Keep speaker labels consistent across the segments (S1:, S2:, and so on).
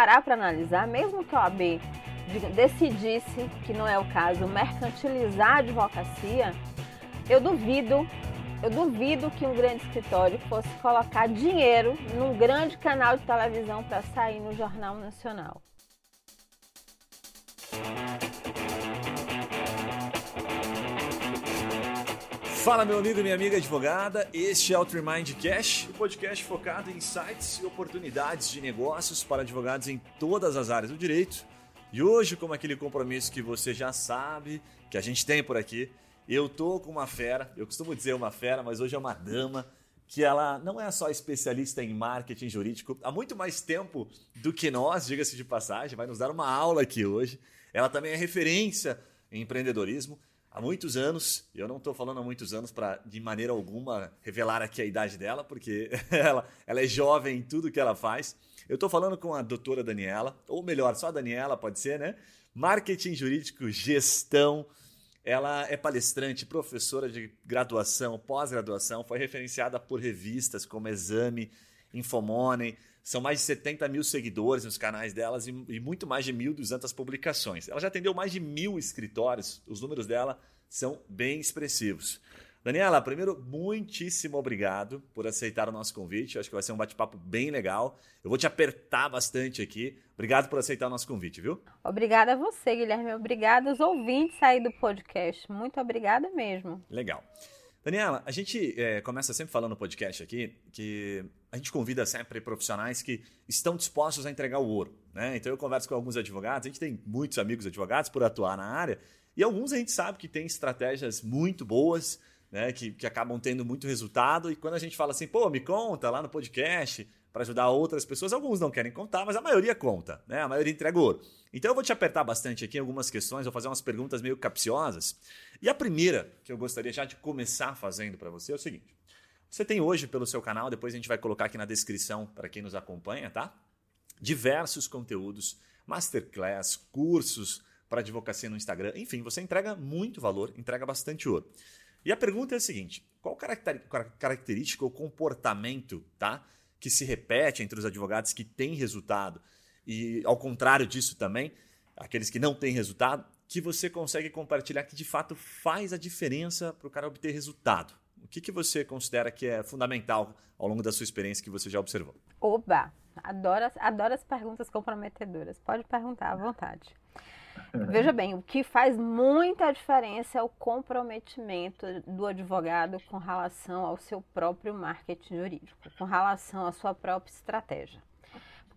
S1: parar para analisar, mesmo que a OAB decidisse, que não é o caso, mercantilizar a advocacia, eu duvido, eu duvido que um grande escritório fosse colocar dinheiro num grande canal de televisão para sair no Jornal Nacional.
S2: Fala, meu amigo e minha amiga advogada. Este é o Trimind Cash, o podcast focado em insights e oportunidades de negócios para advogados em todas as áreas do direito. E hoje, como aquele compromisso que você já sabe que a gente tem por aqui, eu tô com uma fera. Eu costumo dizer uma fera, mas hoje é uma dama que ela não é só especialista em marketing jurídico há muito mais tempo do que nós, diga-se de passagem, vai nos dar uma aula aqui hoje. Ela também é referência em empreendedorismo há muitos anos, eu não estou falando há muitos anos para de maneira alguma revelar aqui a idade dela, porque ela, ela é jovem em tudo que ela faz. Eu estou falando com a doutora Daniela, ou melhor, só a Daniela pode ser, né? Marketing jurídico, gestão. Ela é palestrante, professora de graduação, pós-graduação, foi referenciada por revistas como Exame, Infomoney, são mais de 70 mil seguidores nos canais delas e, e muito mais de 1.200 publicações. Ela já atendeu mais de mil escritórios, os números dela são bem expressivos. Daniela, primeiro, muitíssimo obrigado por aceitar o nosso convite. Eu acho que vai ser um bate-papo bem legal. Eu vou te apertar bastante aqui. Obrigado por aceitar o nosso convite, viu?
S1: Obrigada a você, Guilherme. Obrigada aos ouvintes aí do podcast. Muito obrigada mesmo.
S2: Legal. Daniela, a gente é, começa sempre falando no podcast aqui que a gente convida sempre profissionais que estão dispostos a entregar o ouro. Né? Então eu converso com alguns advogados, a gente tem muitos amigos advogados por atuar na área, e alguns a gente sabe que tem estratégias muito boas, né? que, que acabam tendo muito resultado, e quando a gente fala assim, pô, me conta lá no podcast para ajudar outras pessoas, alguns não querem contar, mas a maioria conta, né? a maioria entrega ouro. Então eu vou te apertar bastante aqui em algumas questões, vou fazer umas perguntas meio capciosas. E a primeira que eu gostaria já de começar fazendo para você é o seguinte: você tem hoje pelo seu canal, depois a gente vai colocar aqui na descrição para quem nos acompanha, tá? Diversos conteúdos, masterclass, cursos para advocacia no Instagram, enfim, você entrega muito valor, entrega bastante ouro. E a pergunta é a seguinte: qual característica ou comportamento, tá? Que se repete entre os advogados que têm resultado e ao contrário disso também, aqueles que não têm resultado, que você consegue compartilhar que de fato faz a diferença para o cara obter resultado? O que, que você considera que é fundamental ao longo da sua experiência que você já observou?
S1: Oba! Adoro, adoro as perguntas comprometedoras. Pode perguntar à vontade. Veja bem, o que faz muita diferença é o comprometimento do advogado com relação ao seu próprio marketing jurídico, com relação à sua própria estratégia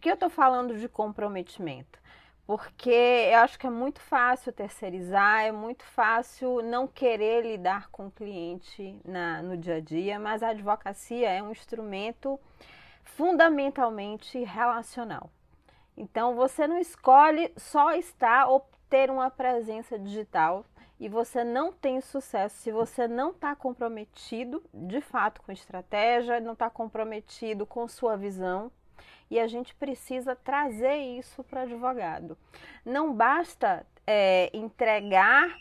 S1: que eu estou falando de comprometimento? Porque eu acho que é muito fácil terceirizar, é muito fácil não querer lidar com o cliente na, no dia a dia, mas a advocacia é um instrumento fundamentalmente relacional. Então você não escolhe só estar ter uma presença digital e você não tem sucesso se você não está comprometido de fato com estratégia, não está comprometido com sua visão e a gente precisa trazer isso para o advogado. Não basta é, entregar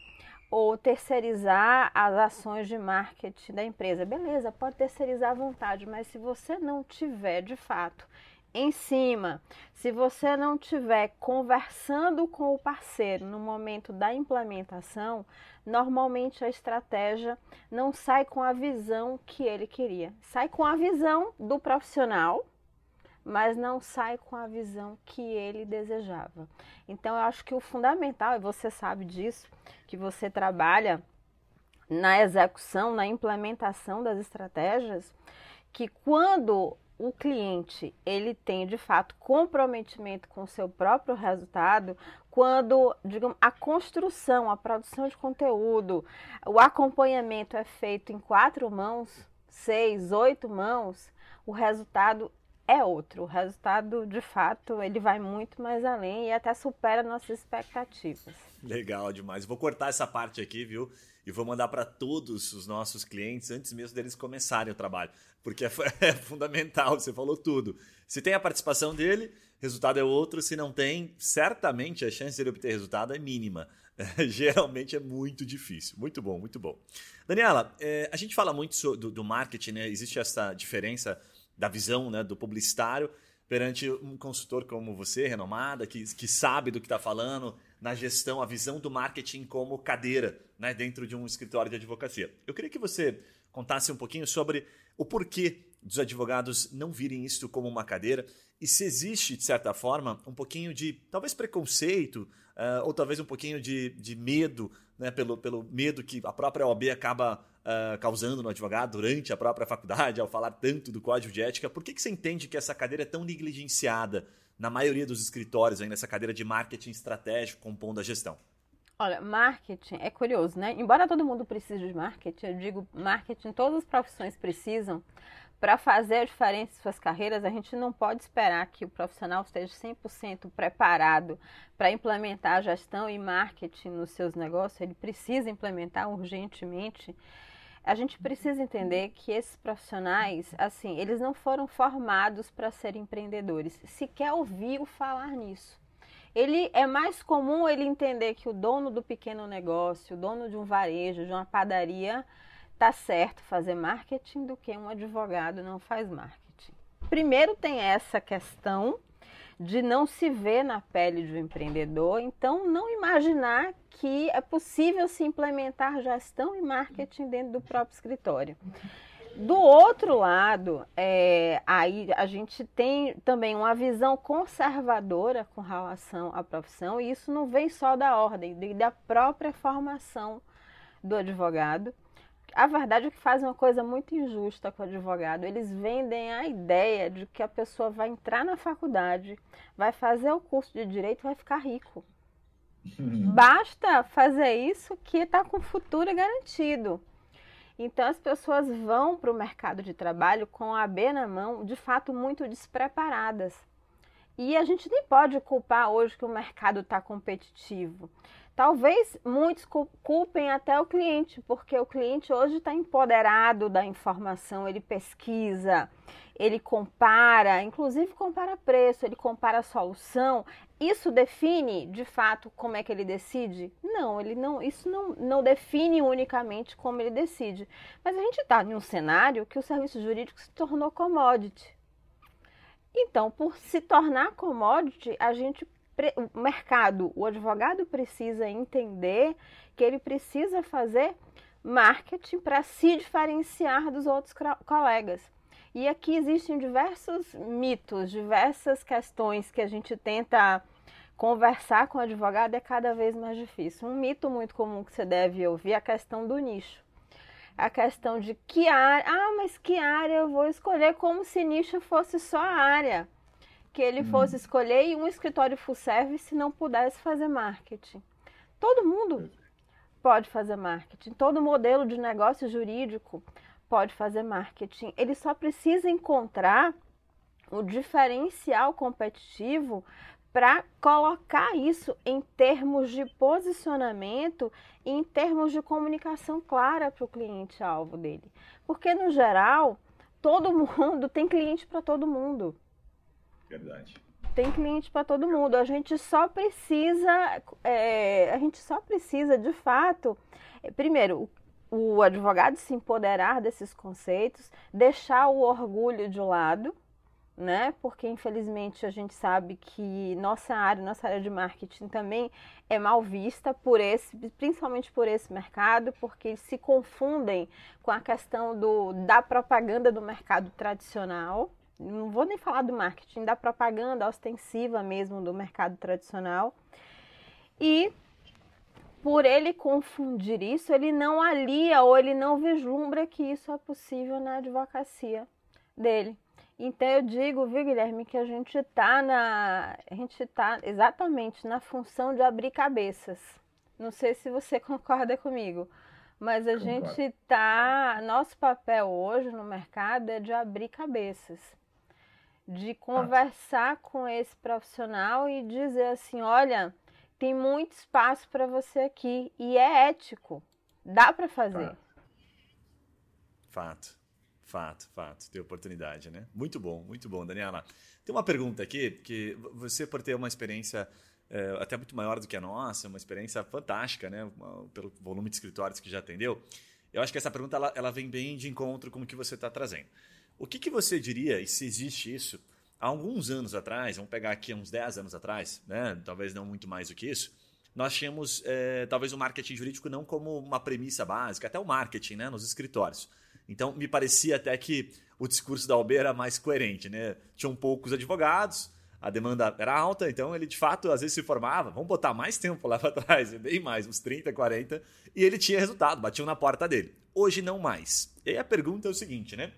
S1: ou terceirizar as ações de marketing da empresa. Beleza, pode terceirizar à vontade, mas se você não tiver de fato em cima, se você não tiver conversando com o parceiro no momento da implementação, normalmente a estratégia não sai com a visão que ele queria. Sai com a visão do profissional, mas não sai com a visão que ele desejava. Então, eu acho que o fundamental, e você sabe disso, que você trabalha na execução, na implementação das estratégias, que quando o cliente ele tem de fato comprometimento com o seu próprio resultado, quando digamos, a construção, a produção de conteúdo, o acompanhamento é feito em quatro mãos, seis, oito mãos, o resultado é outro. O resultado, de fato, ele vai muito mais além e até supera nossas expectativas.
S2: Legal demais. Vou cortar essa parte aqui, viu? E vou mandar para todos os nossos clientes antes mesmo deles começarem o trabalho, porque é, é, fundamental, você falou tudo. Se tem a participação dele, resultado é outro. Se não tem, certamente a chance de ele obter resultado é mínima. Geralmente é muito difícil. Muito bom, muito bom. Daniela, é, a gente fala muito do, do marketing, né? Existe essa diferença da visão né, do publicitário perante um consultor como você, renomada, que, que sabe do que está falando, na gestão, a visão do marketing como cadeira né, dentro de um escritório de advocacia. Eu queria que você contasse um pouquinho sobre o porquê dos advogados não virem isto como uma cadeira e se existe, de certa forma, um pouquinho de talvez preconceito uh, ou talvez um pouquinho de, de medo, né, pelo, pelo medo que a própria OAB acaba uh, causando no advogado durante a própria faculdade, ao falar tanto do código de ética. Por que, que você entende que essa cadeira é tão negligenciada na maioria dos escritórios, aí, nessa cadeira de marketing estratégico compondo a gestão?
S1: Olha, marketing é curioso, né? Embora todo mundo precise de marketing, eu digo marketing, todas as profissões precisam. Para fazer a diferença em suas carreiras, a gente não pode esperar que o profissional esteja 100% preparado para implementar a gestão e marketing nos seus negócios. Ele precisa implementar urgentemente. A gente precisa entender que esses profissionais, assim, eles não foram formados para serem empreendedores. Sequer ouviu falar nisso ele é mais comum ele entender que o dono do pequeno negócio, o dono de um varejo, de uma padaria, tá certo fazer marketing do que um advogado não faz marketing. Primeiro tem essa questão de não se ver na pele de um empreendedor, então não imaginar que é possível se implementar gestão e marketing dentro do próprio escritório. Do outro lado, é, aí a gente tem também uma visão conservadora com relação à profissão, e isso não vem só da ordem, da própria formação do advogado. A verdade é que fazem uma coisa muito injusta com o advogado. Eles vendem a ideia de que a pessoa vai entrar na faculdade, vai fazer o curso de direito e vai ficar rico. Uhum. Basta fazer isso que está com o futuro garantido. Então as pessoas vão para o mercado de trabalho com a B na mão, de fato muito despreparadas. E a gente nem pode culpar hoje que o mercado está competitivo. Talvez muitos culpem até o cliente, porque o cliente hoje está empoderado da informação, ele pesquisa, ele compara, inclusive compara preço, ele compara solução. Isso define de fato como é que ele decide? Não, ele não, isso não, não define unicamente como ele decide. Mas a gente está em um cenário que o serviço jurídico se tornou commodity. Então, por se tornar commodity, a gente o mercado, o advogado precisa entender que ele precisa fazer marketing para se diferenciar dos outros colegas. E aqui existem diversos mitos, diversas questões que a gente tenta conversar com o advogado é cada vez mais difícil. Um mito muito comum que você deve ouvir é a questão do nicho. A questão de que área, ah, mas que área eu vou escolher como se nicho fosse só a área que ele uhum. fosse escolher e um escritório full service não pudesse fazer marketing. Todo mundo pode fazer marketing, todo modelo de negócio jurídico pode fazer marketing. Ele só precisa encontrar o diferencial competitivo para colocar isso em termos de posicionamento e em termos de comunicação clara para o cliente-alvo dele. Porque, no geral, todo mundo tem cliente para todo mundo.
S2: Verdade.
S1: Tem cliente para todo mundo. A gente só precisa, é, a gente só precisa, de fato, é, primeiro, o, o advogado se empoderar desses conceitos, deixar o orgulho de lado, né? Porque infelizmente a gente sabe que nossa área, nossa área de marketing também é mal vista por esse, principalmente por esse mercado, porque se confundem com a questão do, da propaganda do mercado tradicional, não vou nem falar do marketing, da propaganda ostensiva mesmo do mercado tradicional. E por ele confundir isso, ele não alia ou ele não vislumbra que isso é possível na advocacia dele. Então eu digo, viu, Guilherme, que a gente está na. A gente está exatamente na função de abrir cabeças. Não sei se você concorda comigo. Mas a Concordo. gente está. Nosso papel hoje no mercado é de abrir cabeças de conversar com esse profissional e dizer assim: olha, tem muito espaço para você aqui e é ético, dá para fazer.
S2: Fato, fato, fato. Tem oportunidade, né? Muito bom, muito bom, Daniela. Tem uma pergunta aqui que você por ter uma experiência é, até muito maior do que a nossa, uma experiência fantástica, né? Pelo volume de escritórios que já atendeu. Eu acho que essa pergunta ela, ela vem bem de encontro com o que você está trazendo. O que, que você diria, e se existe isso, há alguns anos atrás, vamos pegar aqui uns 10 anos atrás, né? talvez não muito mais do que isso, nós tínhamos é, talvez o marketing jurídico não como uma premissa básica, até o marketing né? nos escritórios. Então, me parecia até que o discurso da OB era mais coerente. Né? Tinham poucos advogados, a demanda era alta, então ele de fato às vezes se formava, vamos botar mais tempo lá para trás, bem mais, uns 30, 40, e ele tinha resultado, batiam na porta dele. Hoje não mais. E aí a pergunta é o seguinte, né?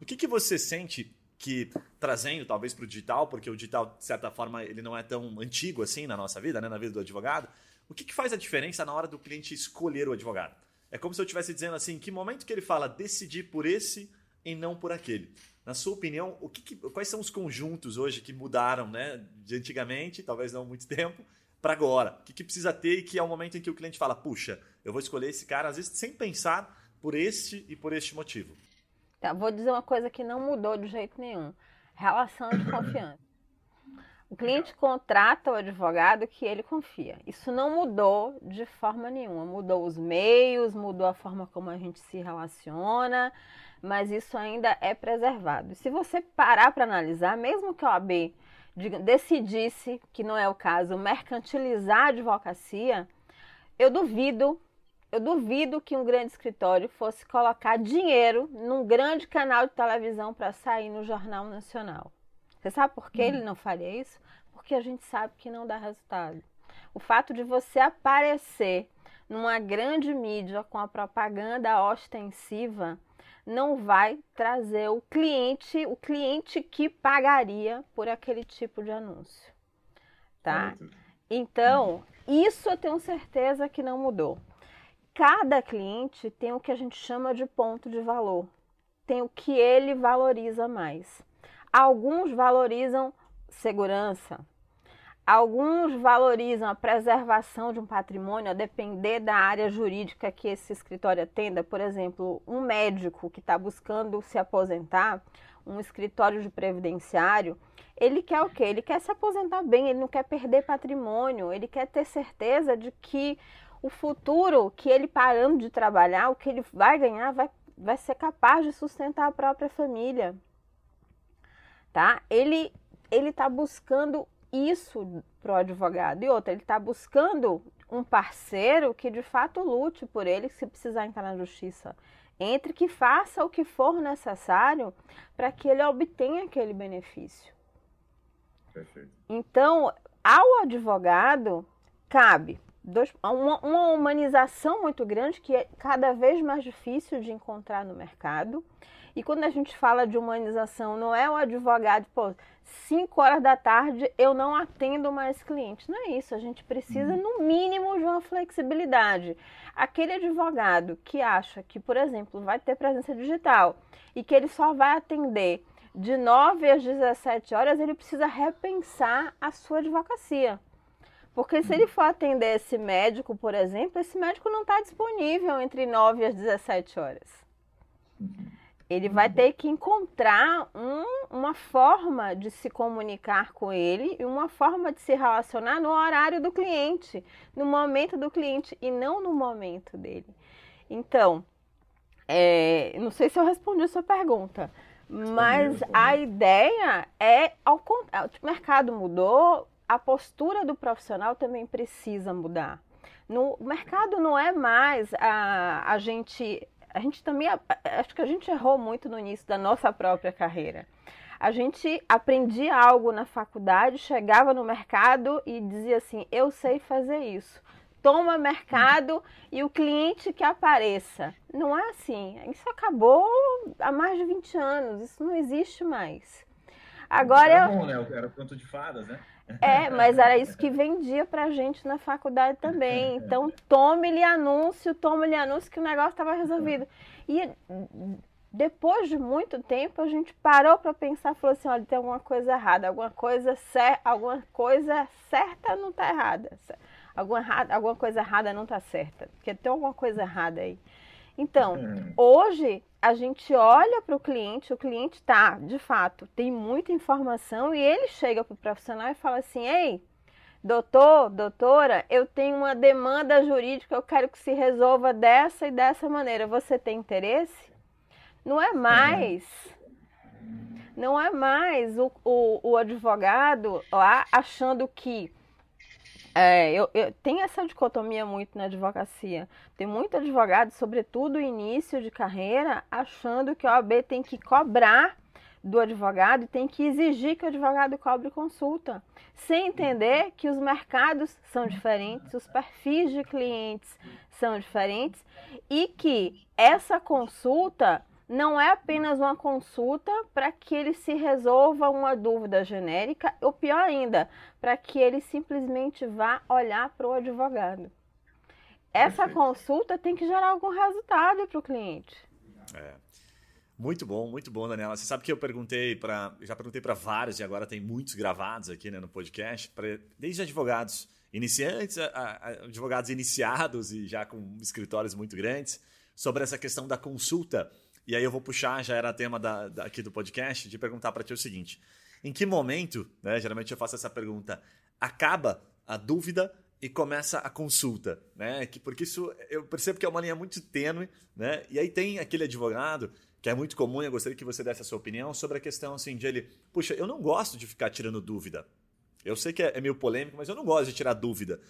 S2: O que, que você sente que trazendo talvez para o digital, porque o digital, de certa forma, ele não é tão antigo assim na nossa vida, né, na vida do advogado, o que, que faz a diferença na hora do cliente escolher o advogado? É como se eu estivesse dizendo assim, que momento que ele fala decidir por esse e não por aquele. Na sua opinião, o que, que, quais são os conjuntos hoje que mudaram, né, de antigamente, talvez não muito tempo, para agora? O que, que precisa ter e que é o momento em que o cliente fala, puxa, eu vou escolher esse cara, às vezes sem pensar por este e por este motivo.
S1: Tá, vou dizer uma coisa que não mudou de jeito nenhum: relação de confiança. O cliente contrata o advogado que ele confia. Isso não mudou de forma nenhuma. Mudou os meios, mudou a forma como a gente se relaciona, mas isso ainda é preservado. Se você parar para analisar, mesmo que a OAB decidisse, que não é o caso, mercantilizar a advocacia, eu duvido eu duvido que um grande escritório fosse colocar dinheiro num grande canal de televisão para sair no Jornal Nacional. Você sabe por que hum. ele não faria isso? Porque a gente sabe que não dá resultado. O fato de você aparecer numa grande mídia com a propaganda ostensiva não vai trazer o cliente, o cliente que pagaria por aquele tipo de anúncio. Tá? Então, isso eu tenho certeza que não mudou. Cada cliente tem o que a gente chama de ponto de valor, tem o que ele valoriza mais. Alguns valorizam segurança, alguns valorizam a preservação de um patrimônio, a depender da área jurídica que esse escritório atenda. Por exemplo, um médico que está buscando se aposentar, um escritório de previdenciário, ele quer o quê? Ele quer se aposentar bem, ele não quer perder patrimônio, ele quer ter certeza de que o futuro que ele parando de trabalhar, o que ele vai ganhar, vai, vai ser capaz de sustentar a própria família. Tá? Ele ele está buscando isso para o advogado. E outra, ele está buscando um parceiro que de fato lute por ele, se precisar entrar na justiça. Entre que faça o que for necessário para que ele obtenha aquele benefício. Perfeito. Então, ao advogado, cabe dois, uma, uma humanização muito grande que é cada vez mais difícil de encontrar no mercado. E quando a gente fala de humanização, não é o advogado, pô, 5 horas da tarde eu não atendo mais clientes. Não é isso. A gente precisa, uhum. no mínimo, de uma flexibilidade. Aquele advogado que acha que, por exemplo, vai ter presença digital e que ele só vai atender de 9 às 17 horas, ele precisa repensar a sua advocacia. Porque se ele for atender esse médico, por exemplo, esse médico não está disponível entre 9 e 17 horas. Ele vai ter que encontrar um, uma forma de se comunicar com ele e uma forma de se relacionar no horário do cliente, no momento do cliente e não no momento dele. Então, é, não sei se eu respondi a sua pergunta, mas a ideia é ao contrário. O mercado mudou, a postura do profissional também precisa mudar. No o mercado não é mais a, a gente. A gente também. Acho que a gente errou muito no início da nossa própria carreira. A gente aprendia algo na faculdade, chegava no mercado e dizia assim: eu sei fazer isso. Toma mercado e o cliente que apareça. Não é assim. Isso acabou há mais de 20 anos. Isso não existe mais.
S3: Agora. Era bom, né? Era conto de fadas, né?
S1: É, mas era isso que vendia pra gente na faculdade também. Então, tome-lhe anúncio, tome-lhe anúncio que o negócio estava resolvido. E depois de muito tempo, a gente parou para pensar, falou assim, olha, tem alguma coisa errada, alguma coisa, cer alguma coisa certa não está errada. Alguma, alguma coisa errada não está certa, porque tem alguma coisa errada aí. Então, hum. hoje a gente olha para o cliente, o cliente está, de fato, tem muita informação e ele chega para o profissional e fala assim: ei, doutor, doutora, eu tenho uma demanda jurídica, eu quero que se resolva dessa e dessa maneira. Você tem interesse? Não é mais. Não é mais o, o, o advogado lá achando que é, eu, eu tenho essa dicotomia muito na advocacia. Tem muito advogado, sobretudo início de carreira, achando que a OAB tem que cobrar do advogado e tem que exigir que o advogado cobre consulta, sem entender que os mercados são diferentes, os perfis de clientes são diferentes e que essa consulta não é apenas uma consulta para que ele se resolva uma dúvida genérica, ou pior ainda, para que ele simplesmente vá olhar para o advogado. Essa Perfeito. consulta tem que gerar algum resultado para o cliente.
S2: É. Muito bom, muito bom, Daniela. Você sabe que eu perguntei para, já perguntei para vários e agora tem muitos gravados aqui né, no podcast, pra, desde advogados iniciantes, a, a, advogados iniciados e já com escritórios muito grandes, sobre essa questão da consulta e aí eu vou puxar, já era tema da, da, aqui do podcast, de perguntar para ti o seguinte: em que momento, né, geralmente eu faço essa pergunta, acaba a dúvida e começa a consulta, né? Que, porque isso eu percebo que é uma linha muito tênue, né? E aí tem aquele advogado que é muito comum, eu gostaria que você desse a sua opinião sobre a questão assim de ele, puxa, eu não gosto de ficar tirando dúvida. Eu sei que é, é meio polêmico, mas eu não gosto de tirar dúvida.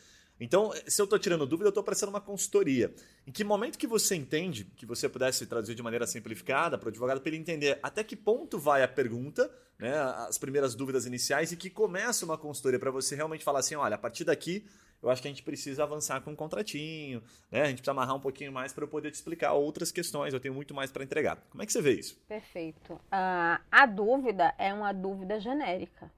S2: Então, se eu estou tirando dúvida, eu estou parecendo uma consultoria. Em que momento que você entende, que você pudesse traduzir de maneira simplificada para o advogado, para ele entender até que ponto vai a pergunta, né, as primeiras dúvidas iniciais, e que começa uma consultoria para você realmente falar assim, olha, a partir daqui eu acho que a gente precisa avançar com um contratinho, né? A gente precisa amarrar um pouquinho mais para eu poder te explicar outras questões. Eu tenho muito mais para entregar. Como é que você vê isso?
S1: Perfeito. Uh, a dúvida é uma dúvida genérica.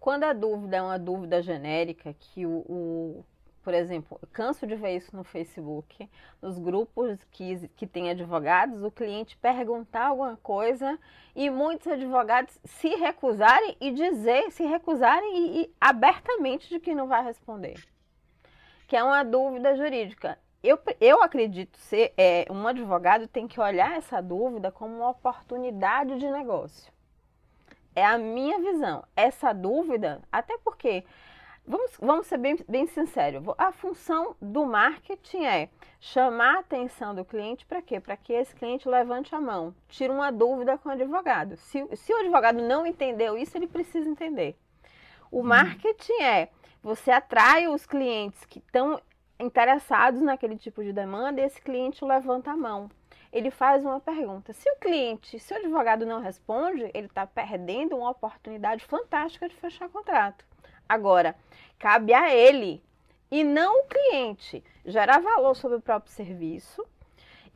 S1: Quando a dúvida é uma dúvida genérica, que o, o por exemplo, canso de ver isso no Facebook, nos grupos que, que tem advogados, o cliente perguntar alguma coisa e muitos advogados se recusarem e dizer, se recusarem e, e abertamente de que não vai responder. Que é uma dúvida jurídica. Eu, eu acredito ser é, um advogado tem que olhar essa dúvida como uma oportunidade de negócio. É a minha visão. Essa dúvida, até porque Vamos, vamos ser bem, bem sinceros. A função do marketing é chamar a atenção do cliente para quê? Para que esse cliente levante a mão, tire uma dúvida com o advogado. Se, se o advogado não entendeu isso, ele precisa entender. O uhum. marketing é você atrai os clientes que estão interessados naquele tipo de demanda e esse cliente levanta a mão. Ele faz uma pergunta. Se o cliente, se o advogado não responde, ele está perdendo uma oportunidade fantástica de fechar contrato. Agora, cabe a ele e não o cliente gerar valor sobre o próprio serviço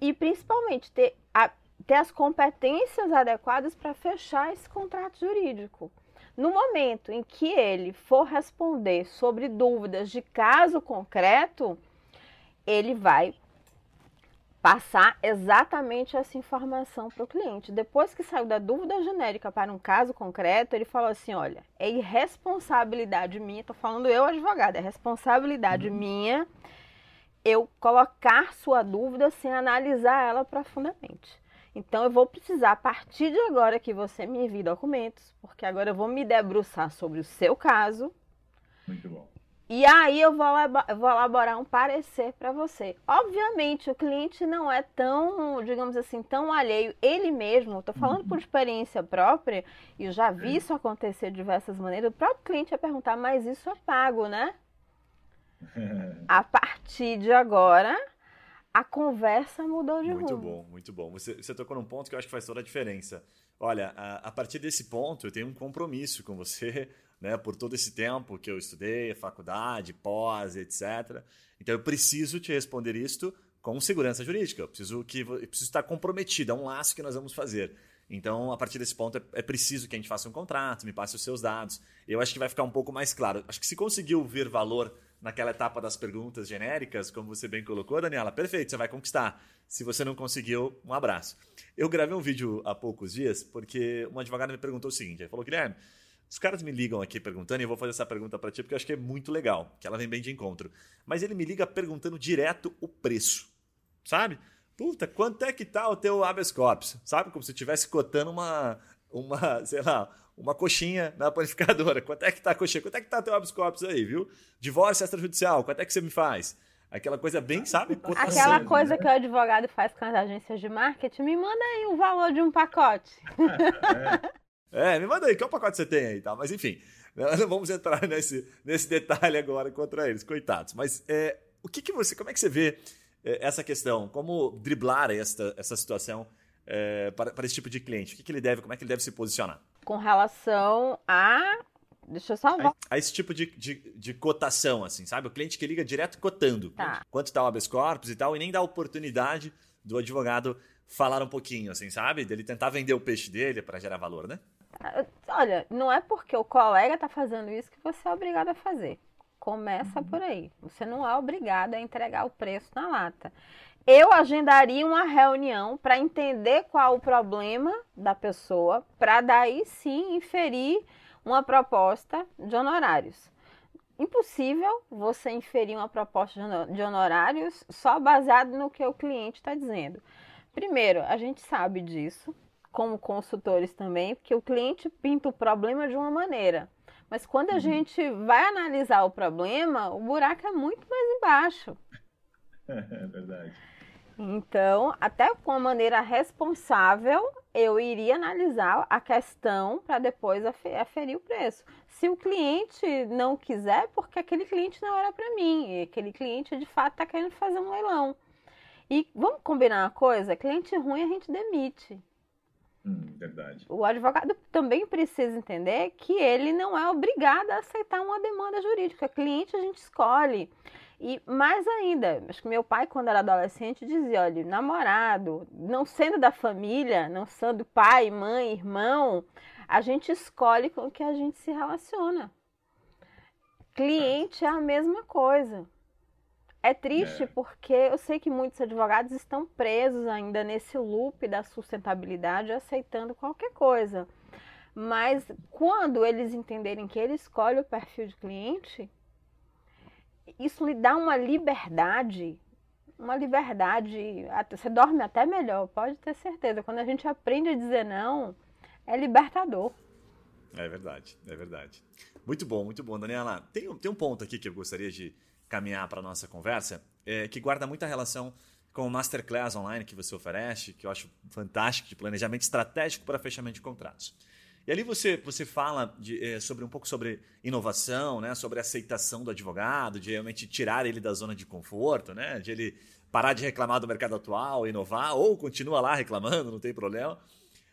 S1: e principalmente ter, a, ter as competências adequadas para fechar esse contrato jurídico. No momento em que ele for responder sobre dúvidas de caso concreto, ele vai passar exatamente essa informação para o cliente. Depois que saiu da dúvida genérica para um caso concreto, ele falou assim: olha, é irresponsabilidade minha, estou falando eu, advogado, é responsabilidade uhum. minha eu colocar sua dúvida sem analisar ela profundamente. Então eu vou precisar, a partir de agora que você me envie documentos, porque agora eu vou me debruçar sobre o seu caso.
S3: Muito bom.
S1: E aí eu vou, vou elaborar um parecer para você. Obviamente, o cliente não é tão, digamos assim, tão alheio ele mesmo. Estou falando por experiência própria e eu já vi isso acontecer de diversas maneiras. O próprio cliente vai perguntar, mas isso é pago, né? A partir de agora, a conversa mudou de
S2: muito
S1: rumo.
S2: Muito bom, muito bom. Você, você tocou num ponto que eu acho que faz toda a diferença. Olha, a, a partir desse ponto, eu tenho um compromisso com você né, por todo esse tempo que eu estudei, faculdade, pós, etc. Então eu preciso te responder isto com segurança jurídica. Eu preciso que eu preciso estar comprometido, é um laço que nós vamos fazer. Então, a partir desse ponto, é, é, preciso que a gente faça um contrato, me passe os seus dados. Eu acho que vai ficar um pouco mais claro. Acho que se conseguiu ver valor naquela etapa das perguntas genéricas, como você bem colocou, Daniela, perfeito, você vai conquistar. Se você não conseguiu, um abraço. Eu gravei um vídeo há poucos dias, porque um advogado me perguntou o seguinte: ele falou, Guilherme, os caras me ligam aqui perguntando, e eu vou fazer essa pergunta para ti porque eu acho que é muito legal, que ela vem bem de encontro. Mas ele me liga perguntando direto o preço, sabe? Puta, quanto é que tá o teu habeas corpus? Sabe? Como se estivesse cotando uma, uma, sei lá, uma coxinha na panificadora. Quanto é que tá a coxinha? Quanto é que tá teu habeas corpus aí, viu? Divórcio extrajudicial, quanto é que você me faz? Aquela coisa bem, sabe?
S1: Cotação, Aquela coisa né? que o advogado faz com as agências de marketing, me manda aí o valor de um pacote. É.
S2: É, me manda aí, qual pacote você tem aí, tá? Mas enfim, não vamos entrar nesse, nesse detalhe agora contra eles, coitados. Mas é, o que, que você, como é que você vê é, essa questão? Como driblar esta, essa situação é, para, para esse tipo de cliente? O que, que ele deve, como é que ele deve se posicionar?
S1: Com relação a Deixa eu salvar.
S2: A, a esse tipo de, de, de, cotação, assim, sabe? O cliente que liga direto cotando.
S1: Tá.
S2: Quanto tá o habeas corpus e tal, e nem dá oportunidade do advogado falar um pouquinho, assim, sabe? Dele tentar vender o peixe dele para gerar valor, né?
S1: Olha, não é porque o colega tá fazendo isso que você é obrigado a fazer. Começa por aí. Você não é obrigado a entregar o preço na lata. Eu agendaria uma reunião para entender qual o problema da pessoa, para daí sim inferir uma proposta de honorários. Impossível você inferir uma proposta de honorários só baseado no que o cliente está dizendo. Primeiro, a gente sabe disso, como consultores também, porque o cliente pinta o problema de uma maneira. Mas quando a uhum. gente vai analisar o problema, o buraco é muito mais embaixo.
S3: É verdade.
S1: Então, até com a maneira responsável, eu iria analisar a questão para depois aferir o preço. Se o cliente não quiser, porque aquele cliente não era para mim, aquele cliente de fato está querendo fazer um leilão. E vamos combinar uma coisa: cliente ruim a gente demite.
S3: Hum, verdade.
S1: O advogado também precisa entender que ele não é obrigado a aceitar uma demanda jurídica. Cliente a gente escolhe. E mais ainda, acho que meu pai, quando era adolescente, dizia: olha, namorado, não sendo da família, não sendo pai, mãe, irmão, a gente escolhe com que a gente se relaciona. Cliente é a mesma coisa. É triste é. porque eu sei que muitos advogados estão presos ainda nesse loop da sustentabilidade, aceitando qualquer coisa. Mas quando eles entenderem que ele escolhe o perfil de cliente, isso lhe dá uma liberdade, uma liberdade, você dorme até melhor, pode ter certeza. Quando a gente aprende a dizer não, é libertador.
S2: É verdade, é verdade. Muito bom, muito bom, Daniela. Tem, tem um ponto aqui que eu gostaria de caminhar para a nossa conversa, é, que guarda muita relação com o Masterclass online que você oferece, que eu acho fantástico, de planejamento estratégico para fechamento de contratos. E ali você, você fala de, é, sobre um pouco sobre inovação, né? sobre aceitação do advogado, de realmente tirar ele da zona de conforto, né? de ele parar de reclamar do mercado atual, inovar, ou continua lá reclamando, não tem problema.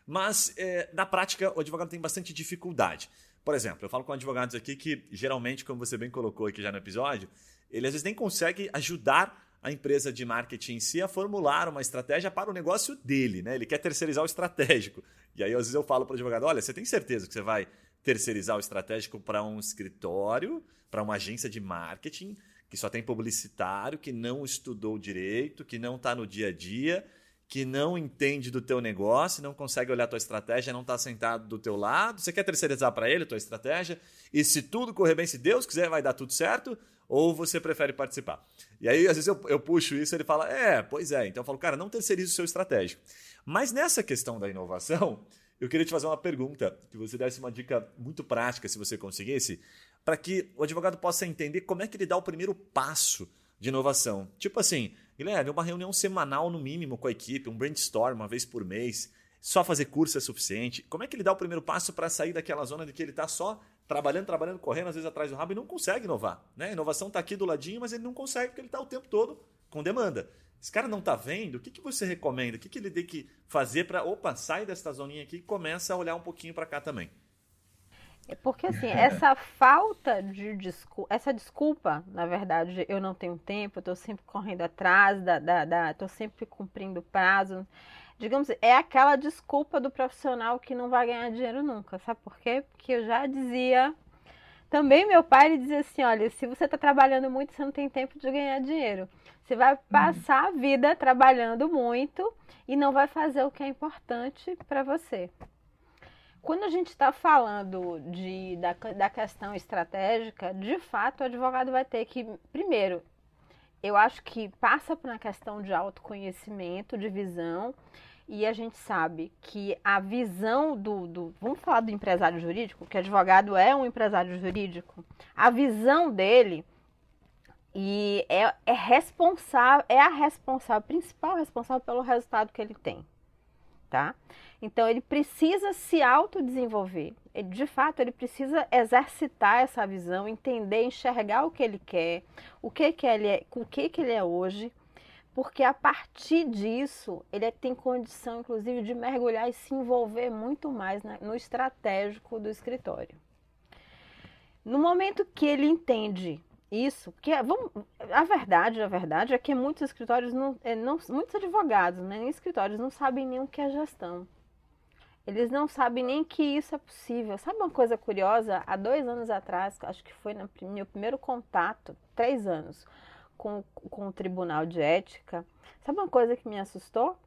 S2: Mas, é, na prática, o advogado tem bastante dificuldade. Por exemplo, eu falo com advogados aqui que, geralmente, como você bem colocou aqui já no episódio, ele às vezes nem consegue ajudar a empresa de marketing em si a formular uma estratégia para o negócio dele, né? Ele quer terceirizar o estratégico. E aí, às vezes, eu falo para o advogado: olha, você tem certeza que você vai terceirizar o estratégico para um escritório, para uma agência de marketing, que só tem publicitário, que não estudou direito, que não está no dia a dia, que não entende do teu negócio, não consegue olhar a tua estratégia, não está sentado do teu lado. Você quer terceirizar para ele a tua estratégia? E se tudo correr bem, se Deus quiser, vai dar tudo certo? Ou você prefere participar? E aí, às vezes, eu, eu puxo isso ele fala: É, pois é. Então eu falo, cara, não terceirize o seu estratégico. Mas nessa questão da inovação, eu queria te fazer uma pergunta, que você desse uma dica muito prática, se você conseguisse, para que o advogado possa entender como é que ele dá o primeiro passo de inovação. Tipo assim, Guilherme, uma reunião semanal no mínimo com a equipe, um brainstorm uma vez por mês, só fazer curso é suficiente. Como é que ele dá o primeiro passo para sair daquela zona de que ele está só trabalhando, trabalhando, correndo, às vezes atrás do rabo e não consegue inovar? Né? A inovação está aqui do ladinho, mas ele não consegue porque ele está o tempo todo com demanda. Esse cara não está vendo, o que, que você recomenda? O que, que ele tem que fazer para, opa, sai dessa zoninha aqui e começa a olhar um pouquinho para cá também?
S1: É porque assim, essa falta de desculpa, essa desculpa, na verdade, eu não tenho tempo, eu estou sempre correndo atrás, da, da, da, tô sempre cumprindo prazo. Digamos, é aquela desculpa do profissional que não vai ganhar dinheiro nunca. Sabe por quê? Porque eu já dizia. Também meu pai ele dizia assim: olha, se você está trabalhando muito, você não tem tempo de ganhar dinheiro. Você vai uhum. passar a vida trabalhando muito e não vai fazer o que é importante para você. Quando a gente está falando de, da, da questão estratégica, de fato o advogado vai ter que, primeiro, eu acho que passa por uma questão de autoconhecimento, de visão, e a gente sabe que a visão do, do, Vamos falar do empresário jurídico, que advogado é um empresário jurídico. A visão dele e é, é responsável, é a responsável, principal responsável pelo resultado que ele tem. Tá? Então ele precisa se autodesenvolver. Ele, de fato, ele precisa exercitar essa visão, entender, enxergar o que ele quer, o que que ele é, o que que ele é hoje, porque a partir disso ele tem condição, inclusive, de mergulhar e se envolver muito mais no estratégico do escritório. No momento que ele entende isso, porque vamos, a verdade, a verdade é que muitos escritórios não, é, não muitos advogados, né, em escritórios não sabem nem o que é gestão. Eles não sabem nem que isso é possível. Sabe uma coisa curiosa? Há dois anos atrás, acho que foi no meu primeiro contato, três anos, com, com o Tribunal de Ética. Sabe uma coisa que me assustou?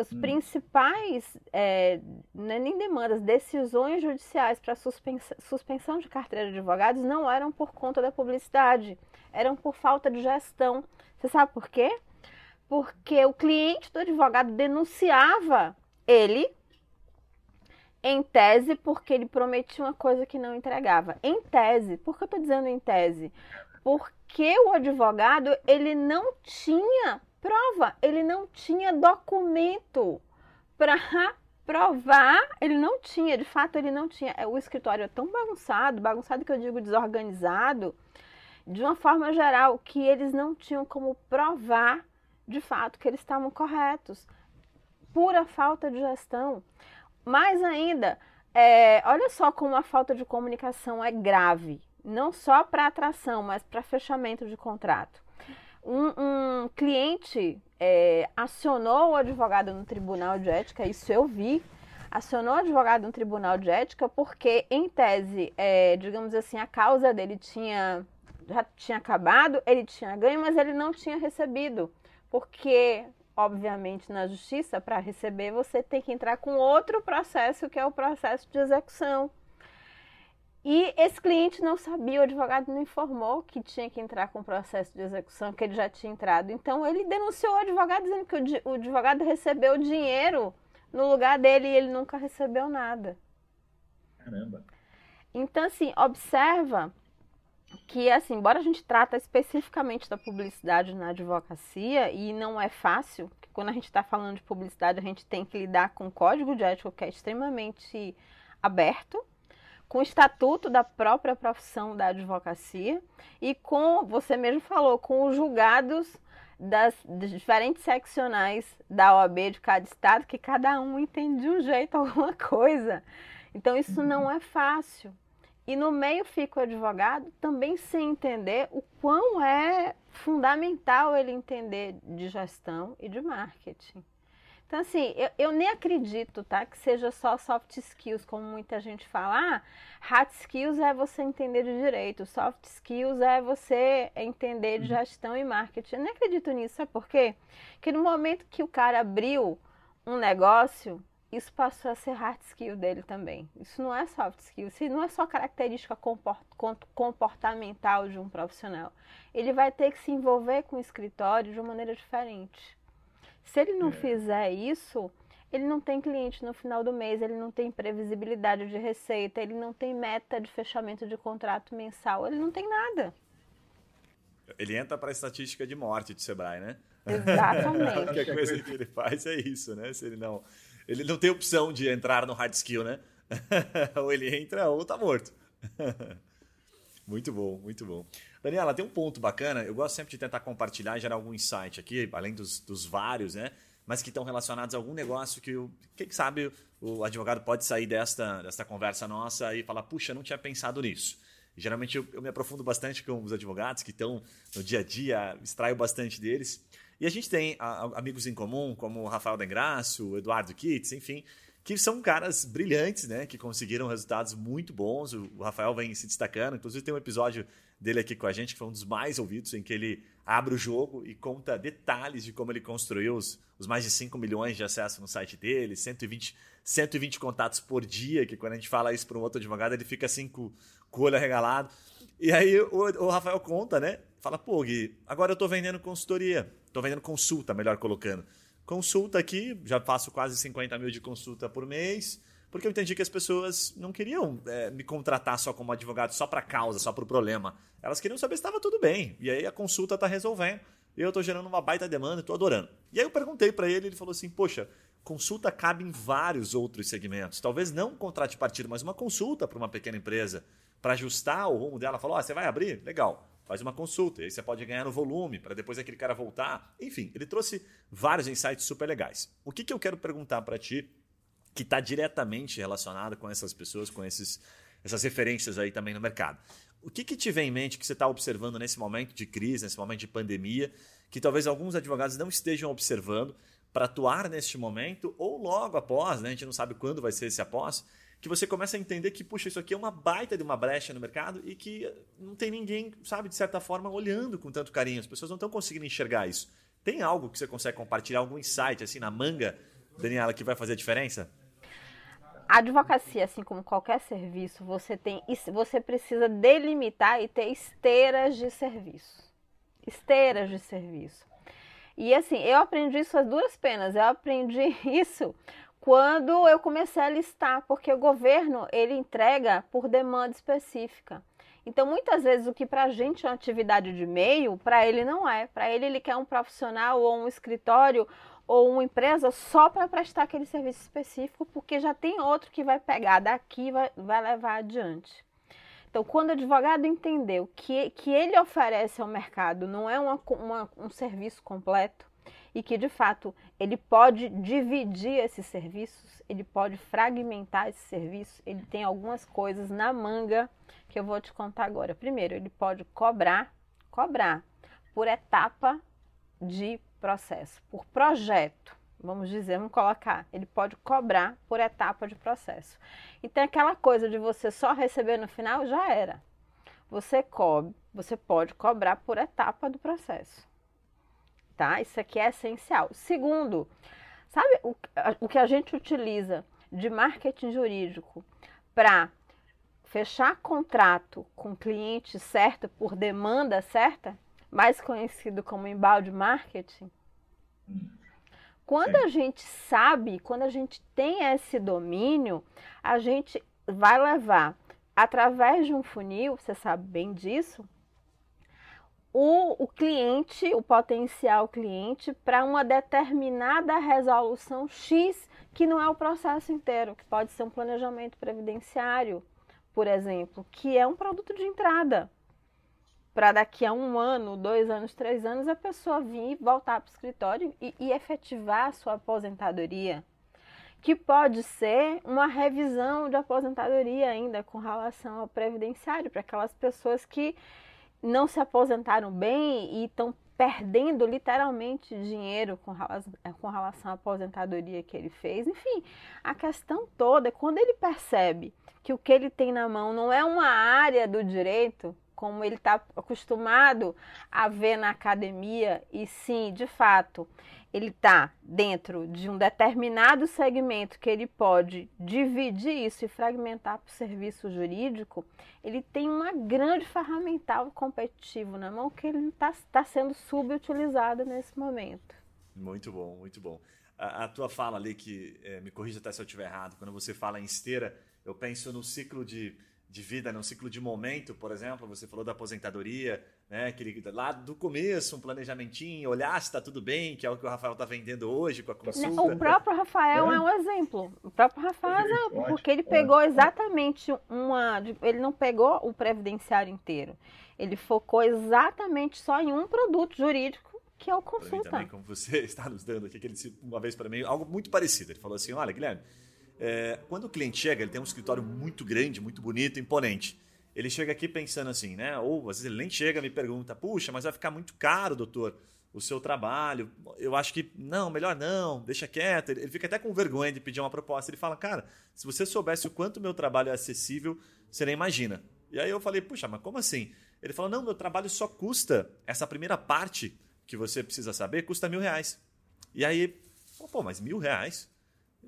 S1: Os hum. principais, é, não é nem demandas, decisões judiciais para suspensão, suspensão de carteira de advogados não eram por conta da publicidade, eram por falta de gestão. Você sabe por quê? Porque o cliente do advogado denunciava ele em tese, porque ele prometia uma coisa que não entregava. Em tese, por que eu estou dizendo em tese? Porque o advogado ele não tinha prova, ele não tinha documento para provar, ele não tinha, de fato ele não tinha. É, o escritório é tão bagunçado, bagunçado que eu digo desorganizado, de uma forma geral, que eles não tinham como provar de fato que eles estavam corretos. Pura falta de gestão. Mais ainda, é, olha só como a falta de comunicação é grave, não só para atração, mas para fechamento de contrato. Um, um cliente é, acionou o advogado no tribunal de ética, isso eu vi, acionou o advogado no tribunal de ética porque, em tese, é, digamos assim, a causa dele tinha já tinha acabado, ele tinha ganho, mas ele não tinha recebido, porque obviamente, na justiça, para receber, você tem que entrar com outro processo, que é o processo de execução. E esse cliente não sabia, o advogado não informou que tinha que entrar com o processo de execução, que ele já tinha entrado. Então, ele denunciou o advogado dizendo que o, advogado recebeu dinheiro no lugar dele e ele nunca recebeu nada.
S3: Caramba.
S1: Então, assim, observa que, assim, embora a gente trata especificamente da publicidade na advocacia, e não é fácil, porque quando a gente está falando de publicidade, a gente tem que lidar com o código de ética que é extremamente aberto, com o estatuto da própria profissão da advocacia e com, você mesmo falou, com os julgados das, das diferentes seccionais da OAB de cada estado, que cada um entende de um jeito alguma coisa. Então, isso não é fácil. E no meio fica o advogado também sem entender o quão é fundamental ele entender de gestão e de marketing. Então, assim, eu, eu, nem acredito, tá? Que seja só soft skills, como muita gente fala. Ah, hard skills é você entender de direito, soft skills é você entender de uhum. gestão e marketing. Eu nem acredito nisso, sabe por quê? Porque no momento que o cara abriu um negócio, isso passou a ser hard skill dele também. Isso não é soft skill, isso não é só característica comportamental de um profissional. Ele vai ter que se envolver com o escritório de uma maneira diferente. Se ele não é. fizer isso, ele não tem cliente no final do mês, ele não tem previsibilidade de receita, ele não tem meta de fechamento de contrato mensal, ele não tem nada.
S2: Ele entra para a estatística de morte de Sebrae, né?
S1: Exatamente. a
S2: única coisa que ele faz é isso, né? Se ele não ele não tem opção de entrar no hard skill, né? ou ele entra ou tá morto. muito bom, muito bom. Daniela, tem um ponto bacana. Eu gosto sempre de tentar compartilhar e gerar algum insight aqui, além dos, dos vários, né? Mas que estão relacionados a algum negócio que, quem sabe, o advogado pode sair desta, desta conversa nossa e falar: puxa, não tinha pensado nisso. Geralmente eu, eu, me aprofundo bastante com os advogados que estão no dia a dia, extraio bastante deles. E a gente tem amigos em comum, como o Rafael Dengraço, o Eduardo Kitts, enfim, que são caras brilhantes, né? Que conseguiram resultados muito bons. O Rafael vem se destacando. Inclusive, tem um episódio dele aqui com a gente, que foi um dos mais ouvidos, em que ele abre o jogo e conta detalhes de como ele construiu os, os mais de 5 milhões de acessos no site dele, 120, 120 contatos por dia, que quando a gente fala isso para um outro advogado, ele fica assim com, com o olho arregalado. E aí o, o Rafael conta, né? Fala, pô, Gui, agora eu estou vendendo consultoria. Estou vendendo consulta, melhor colocando. Consulta aqui, já faço quase 50 mil de consulta por mês, porque eu entendi que as pessoas não queriam é, me contratar só como advogado, só para causa, só para o problema. Elas queriam saber se estava tudo bem. E aí a consulta está resolvendo. E eu estou gerando uma baita demanda, estou adorando. E aí eu perguntei para ele, ele falou assim: Poxa, consulta cabe em vários outros segmentos. Talvez não um contrato de partido, mas uma consulta para uma pequena empresa para ajustar o rumo dela. Falou: oh, você vai abrir? Legal. Faz uma consulta, aí você pode ganhar no volume, para depois aquele cara voltar. Enfim, ele trouxe vários insights super legais. O que, que eu quero perguntar para ti, que está diretamente relacionado com essas pessoas, com esses, essas referências aí também no mercado? O que, que te vem em mente que você está observando nesse momento de crise, nesse momento de pandemia, que talvez alguns advogados não estejam observando para atuar neste momento ou logo após, né? a gente não sabe quando vai ser esse após, que você começa a entender que, puxa, isso aqui é uma baita de uma brecha no mercado e que não tem ninguém, sabe, de certa forma, olhando com tanto carinho. As pessoas não estão conseguindo enxergar isso. Tem algo que você consegue compartilhar, algum insight assim na manga, Daniela, que vai fazer a diferença?
S1: A advocacia, assim como qualquer serviço, você tem, você precisa delimitar e ter esteiras de serviço. Esteiras de serviço. E assim, eu aprendi isso às duras penas. Eu aprendi isso quando eu comecei a listar, porque o governo ele entrega por demanda específica. Então, muitas vezes, o que para a gente é uma atividade de meio, para ele não é. Para ele, ele quer um profissional ou um escritório ou uma empresa só para prestar aquele serviço específico, porque já tem outro que vai pegar daqui e vai, vai levar adiante. Então, quando o advogado entendeu que, que ele oferece ao mercado não é uma, uma, um serviço completo, e que de fato ele pode dividir esses serviços, ele pode fragmentar esses serviços, ele tem algumas coisas na manga que eu vou te contar agora. Primeiro, ele pode cobrar, cobrar por etapa de processo, por projeto. Vamos dizer, vamos colocar, ele pode cobrar por etapa de processo. E tem aquela coisa de você só receber no final, já era. Você cobre, você pode cobrar por etapa do processo tá? Isso aqui é essencial. Segundo, sabe o, o que a gente utiliza de marketing jurídico para fechar contrato com cliente certo por demanda certa, mais conhecido como embalde marketing? Quando Sim. a gente sabe, quando a gente tem esse domínio, a gente vai levar através de um funil, você sabe bem disso, o, o cliente, o potencial cliente, para uma determinada resolução X, que não é o processo inteiro, que pode ser um planejamento previdenciário, por exemplo, que é um produto de entrada. Para daqui a um ano, dois anos, três anos, a pessoa vir voltar para o escritório e, e efetivar a sua aposentadoria que pode ser uma revisão de aposentadoria ainda com relação ao previdenciário para aquelas pessoas que não se aposentaram bem e estão perdendo literalmente dinheiro com relação, é, com relação à aposentadoria que ele fez. Enfim, a questão toda é quando ele percebe que o que ele tem na mão não é uma área do direito, como ele está acostumado a ver na academia, e sim, de fato, ele está dentro de um determinado segmento que ele pode dividir isso e fragmentar para o serviço jurídico, ele tem uma grande ferramental competitivo na mão que ele está tá sendo subutilizado nesse momento.
S2: Muito bom, muito bom. A, a tua fala ali, que é, me corrija até se eu estiver errado, quando você fala em esteira, eu penso no ciclo de de vida, num ciclo de momento, por exemplo, você falou da aposentadoria, né? Aquele, lá do começo, um planejamentinho, olhar se está tudo bem, que é o que o Rafael está vendendo hoje com a consulta.
S1: O próprio Rafael é, é um exemplo. O próprio Rafael é um exemplo, porque ele pegou exatamente uma. Ele não pegou o previdenciário inteiro. Ele focou exatamente só em um produto jurídico que é o consulta.
S2: Também, como você está nos dando aqui, que ele disse uma vez para mim, algo muito parecido. Ele falou assim: olha, Guilherme, é, quando o cliente chega, ele tem um escritório muito grande, muito bonito, imponente. Ele chega aqui pensando assim, né? Ou às vezes ele nem chega me pergunta: puxa, mas vai ficar muito caro, doutor, o seu trabalho. Eu acho que não, melhor não, deixa quieto. Ele fica até com vergonha de pedir uma proposta. Ele fala: cara, se você soubesse o quanto meu trabalho é acessível, você nem imagina. E aí eu falei: puxa, mas como assim? Ele falou: não, meu trabalho só custa, essa primeira parte que você precisa saber, custa mil reais. E aí, pô, mas mil reais?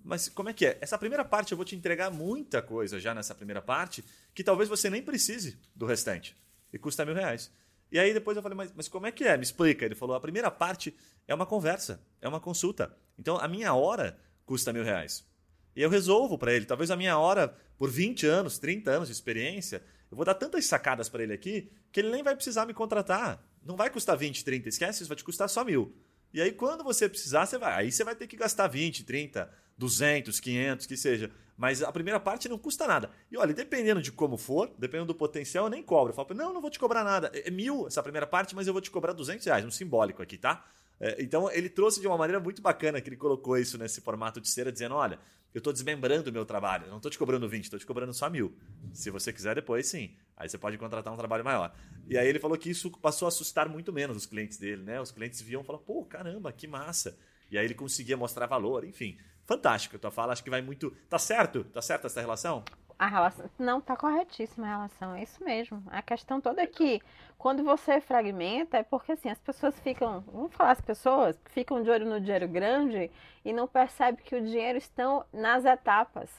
S2: Mas como é que é? Essa primeira parte eu vou te entregar muita coisa já nessa primeira parte, que talvez você nem precise do restante. E custa mil reais. E aí depois eu falei, mas, mas como é que é? Me explica. Ele falou, a primeira parte é uma conversa, é uma consulta. Então a minha hora custa mil reais. E eu resolvo para ele. Talvez a minha hora, por 20 anos, 30 anos de experiência, eu vou dar tantas sacadas para ele aqui que ele nem vai precisar me contratar. Não vai custar 20, 30, esquece, isso vai te custar só mil. E aí, quando você precisar, você vai. Aí você vai ter que gastar 20, 30, 200, 500, que seja. Mas a primeira parte não custa nada. E olha, dependendo de como for, dependendo do potencial, eu nem cobro. Eu falo, não, não vou te cobrar nada. É mil essa primeira parte, mas eu vou te cobrar 200 reais, um simbólico aqui, tá? É, então ele trouxe de uma maneira muito bacana que ele colocou isso nesse formato de cera, dizendo: olha, eu estou desmembrando o meu trabalho, eu não estou te cobrando 20, estou te cobrando só mil. Se você quiser depois, sim. Aí você pode contratar um trabalho maior. E aí ele falou que isso passou a assustar muito menos os clientes dele, né? Os clientes viam e falavam, pô, caramba, que massa. E aí ele conseguia mostrar valor, enfim. Fantástico a tua fala, acho que vai muito. Tá certo? Tá certa essa relação?
S1: A relação. Não, tá corretíssima a relação, é isso mesmo. A questão toda é que quando você fragmenta, é porque assim, as pessoas ficam. Vamos falar as pessoas, ficam de olho no dinheiro grande e não percebem que o dinheiro estão nas etapas.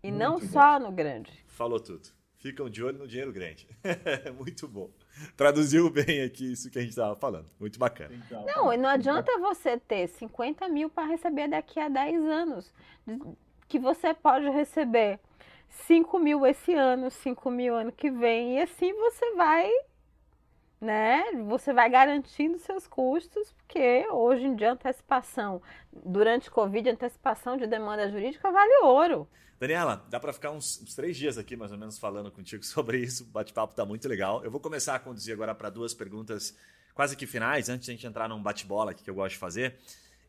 S1: E Muito não bom. só no grande.
S2: Falou tudo. Ficam de olho no dinheiro grande. Muito bom. Traduziu bem aqui isso que a gente estava falando. Muito bacana.
S1: Não, não adianta você ter 50 mil para receber daqui a 10 anos. Que você pode receber 5 mil esse ano, 5 mil ano que vem, e assim você vai, né? Você vai garantindo seus custos, porque hoje em dia antecipação, durante Covid, antecipação de demanda jurídica vale ouro.
S2: Daniela, dá para ficar uns, uns, três dias aqui mais ou menos falando contigo sobre isso. O bate-papo está muito legal. Eu vou começar a conduzir agora para duas perguntas quase que finais, antes de a gente entrar num bate-bola que eu gosto de fazer.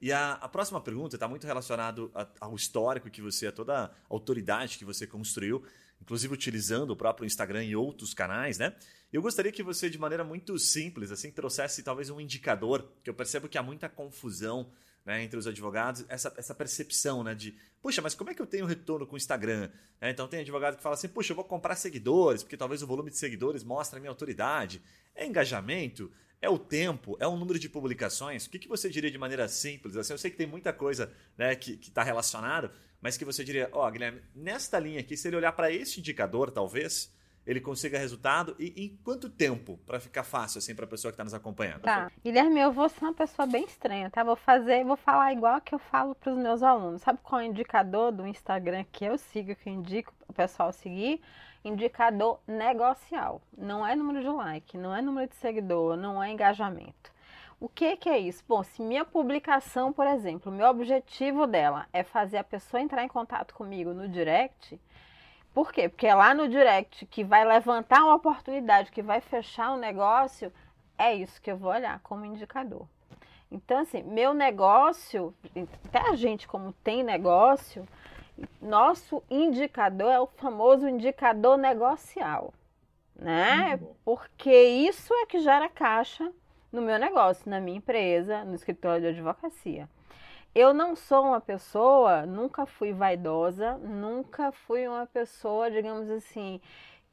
S2: E a, a próxima pergunta está muito relacionado ao histórico que você, a toda a autoridade que você construiu, inclusive utilizando o próprio Instagram e outros canais, né? Eu gostaria que você, de maneira muito simples, assim, trouxesse talvez um indicador, que eu percebo que há muita confusão né, entre os advogados, essa, essa percepção né, de, puxa, mas como é que eu tenho retorno com o Instagram? É, então tem advogado que fala assim, puxa, eu vou comprar seguidores, porque talvez o volume de seguidores mostre a minha autoridade. É engajamento? É o tempo? É o número de publicações? O que, que você diria de maneira simples? Assim, eu sei que tem muita coisa né, que está relacionado, mas que você diria, ó, oh, Guilherme, nesta linha aqui, se ele olhar para este indicador, talvez, ele consiga resultado e em quanto tempo para ficar fácil assim para a pessoa que está nos acompanhando?
S1: Tá, Guilherme, eu vou ser uma pessoa bem estranha, tá? Vou fazer, vou falar igual que eu falo para os meus alunos. Sabe qual é o indicador do Instagram que eu sigo, que eu indico o pessoal seguir? indicador negocial. Não é número de like, não é número de seguidor, não é engajamento. O que, que é isso? Bom, se minha publicação, por exemplo, meu objetivo dela é fazer a pessoa entrar em contato comigo no direct, por quê? Porque é lá no direct que vai levantar uma oportunidade, que vai fechar o um negócio, é isso que eu vou olhar como indicador. Então, assim, meu negócio, até a gente como tem negócio, nosso indicador é o famoso indicador negocial, né? Porque isso é que gera caixa no meu negócio, na minha empresa, no escritório de advocacia. Eu não sou uma pessoa, nunca fui vaidosa, nunca fui uma pessoa, digamos assim,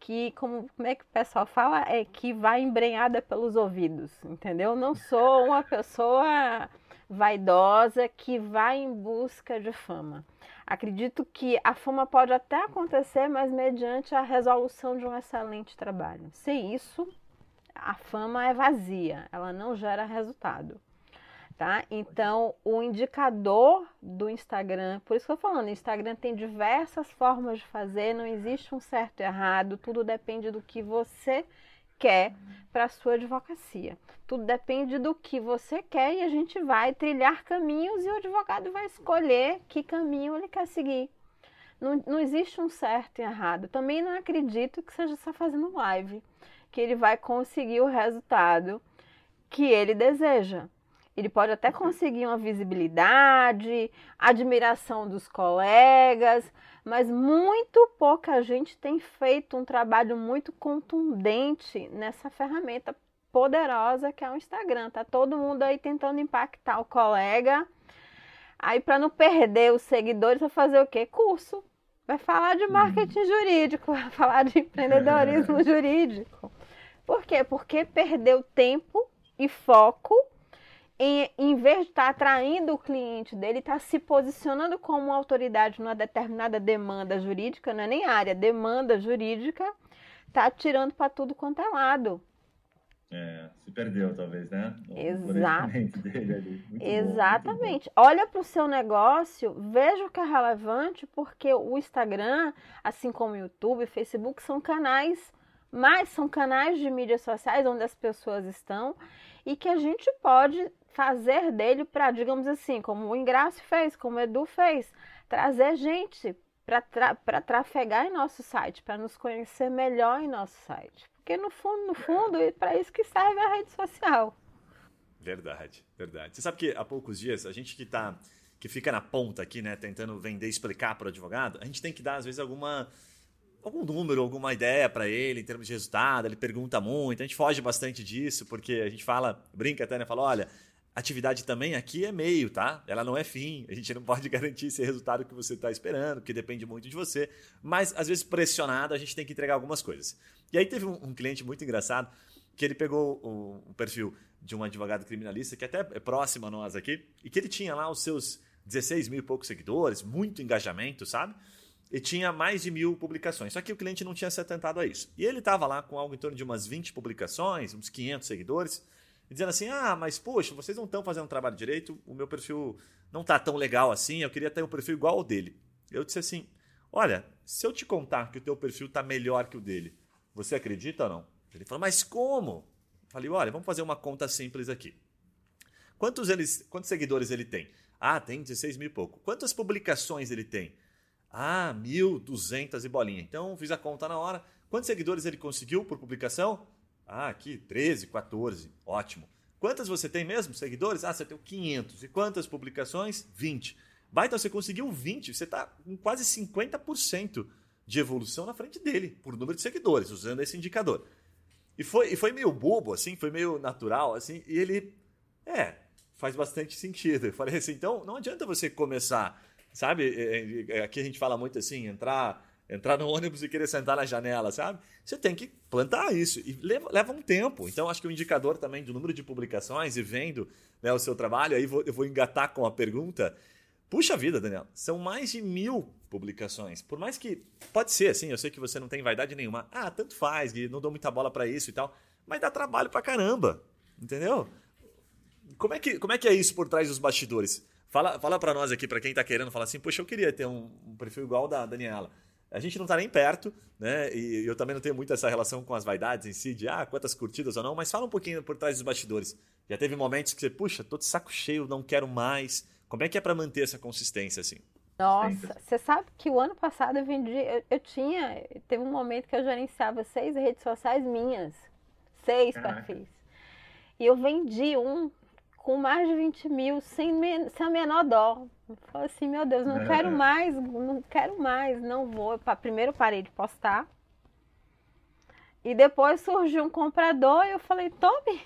S1: que, como, como é que o pessoal fala? É que vai embrenhada pelos ouvidos, entendeu? Não sou uma pessoa vaidosa que vai em busca de fama. Acredito que a fama pode até acontecer, mas mediante a resolução de um excelente trabalho. Sem isso, a fama é vazia, ela não gera resultado. Tá? Então, o indicador do Instagram, por isso que eu tô falando, o Instagram tem diversas formas de fazer, não existe um certo e errado, tudo depende do que você quer para a sua advocacia. Tudo depende do que você quer e a gente vai trilhar caminhos e o advogado vai escolher que caminho ele quer seguir. Não, não existe um certo e errado. Também não acredito que seja só fazendo live que ele vai conseguir o resultado que ele deseja. Ele pode até conseguir uma visibilidade, admiração dos colegas, mas muito pouca gente tem feito um trabalho muito contundente nessa ferramenta poderosa que é o Instagram. Tá todo mundo aí tentando impactar o colega. Aí para não perder os seguidores, vai fazer o quê? Curso. Vai falar de marketing uhum. jurídico, vai falar de empreendedorismo jurídico. Por quê? Porque perdeu tempo e foco em, em vez de estar tá atraindo o cliente dele, está se posicionando como autoridade numa determinada demanda jurídica, não é nem área, demanda jurídica, está tirando para tudo quanto é lado.
S3: É, se perdeu, talvez, né?
S1: Exato. Exatamente. Bom, Olha para o seu negócio, veja o que é relevante, porque o Instagram, assim como o YouTube, o Facebook, são canais mas são canais de mídias sociais onde as pessoas estão e que a gente pode fazer dele para, digamos assim, como o Ingraço fez, como o Edu fez, trazer gente para tra trafegar em nosso site, para nos conhecer melhor em nosso site. Porque no fundo, no fundo, é para isso que serve a rede social.
S2: Verdade, verdade. Você sabe que há poucos dias, a gente que tá que fica na ponta aqui, né, tentando vender, explicar para o advogado, a gente tem que dar às vezes alguma algum número, alguma ideia para ele em termos de resultado, ele pergunta muito, a gente foge bastante disso, porque a gente fala, brinca até, né, fala, olha, atividade também aqui é meio, tá? Ela não é fim. A gente não pode garantir esse resultado que você está esperando, porque depende muito de você. Mas, às vezes, pressionado, a gente tem que entregar algumas coisas. E aí teve um, um cliente muito engraçado que ele pegou o, o, perfil de um advogado criminalista que até é próximo a nós aqui, e que ele tinha lá os seus 16 mil e poucos seguidores, muito engajamento, sabe? E tinha mais de mil publicações. Só que o cliente não tinha se atentado a isso. E ele estava lá com algo em torno de umas 20 publicações, uns 500 seguidores, dizendo assim: ah, mas poxa, vocês não estão fazendo um trabalho direito, o meu perfil não está tão legal assim, eu queria ter um perfil igual ao dele. Eu disse assim: olha, se eu te contar que o teu perfil está melhor que o dele, você acredita ou não? Ele falou: mas como? Eu falei: olha, vamos fazer uma conta simples aqui. Quantos, eles, quantos seguidores ele tem? Ah, tem 16 mil e pouco. Quantas publicações ele tem? Ah, 1.200 e bolinha. Então, fiz a conta na hora. Quantos seguidores ele conseguiu por publicação? Ah, aqui, 13, 14. Ótimo. Quantas você tem mesmo, seguidores? Ah, você tem 500. E quantas publicações? 20. Vai, então você conseguiu 20. Você está com quase 50% de evolução na frente dele, por número de seguidores, usando esse indicador. E foi, e foi meio bobo, assim, foi meio natural, assim, e ele. É, faz bastante sentido. Eu falei assim, então não adianta você começar, sabe? É, é, aqui a gente fala muito assim, entrar entrar no ônibus e querer sentar na janela, sabe? Você tem que plantar isso e leva, leva um tempo. Então acho que o indicador também do número de publicações e vendo né, o seu trabalho, aí vou, eu vou engatar com a pergunta. Puxa vida, Daniel, são mais de mil publicações. Por mais que pode ser assim, eu sei que você não tem vaidade nenhuma. Ah, tanto faz, não dou muita bola para isso e tal, mas dá trabalho pra caramba, entendeu? Como é que, como é, que é isso por trás dos bastidores? Fala, fala para nós aqui, para quem tá querendo falar assim, poxa, eu queria ter um, um perfil igual da Daniela. A gente não está nem perto, né? E eu também não tenho muito essa relação com as vaidades em si, de ah, quantas curtidas ou não, mas fala um pouquinho por trás dos bastidores. Já teve momentos que você, puxa, tô de saco cheio, não quero mais. Como é que é para manter essa consistência assim?
S1: Nossa, você sabe que o ano passado eu vendi, eu, eu, tinha, teve um momento que eu gerenciava seis redes sociais minhas, seis perfis. E eu vendi um com mais de 20 mil, sem, sem a menor dó. Falei assim, meu Deus, não quero mais, não quero mais, não vou. Primeiro parei de postar. E depois surgiu um comprador e eu falei, tome.